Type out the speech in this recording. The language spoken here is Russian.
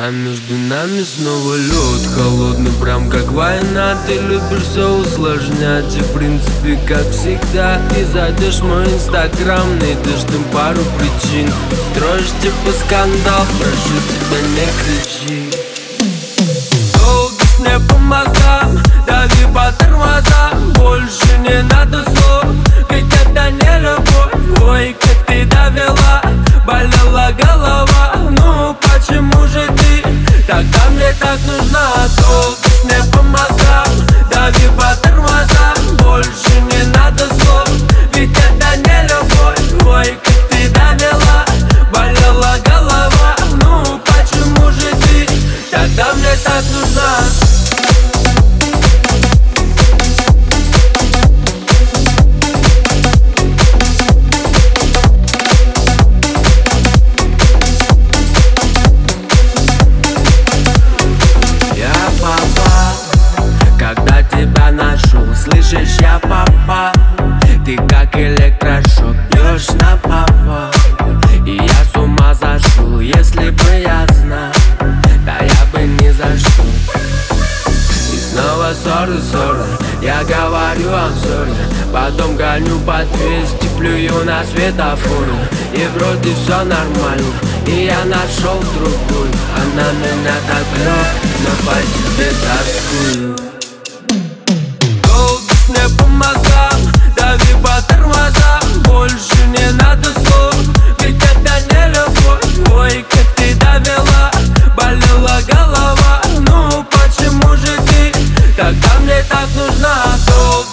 А между нами снова лед Холодный, прям как война. Ты любишь все усложнять И в принципе, как всегда. Ты зайдешь в мой инстаграм Найдешь там пару причин. Строишь типа скандал Прошу тебя, не кричи мне так нужна как электрошок, бьешь на папа И я с ума зашел, если бы я знал Да я бы ни за что. И снова ссоры, ссоры, я говорю вам сори Потом гоню по 200, плюю на светофоры. И вроде все нормально, и я нашел другую. Она меня так лёг, но по тебе тоскую Там мне так нужна а кровь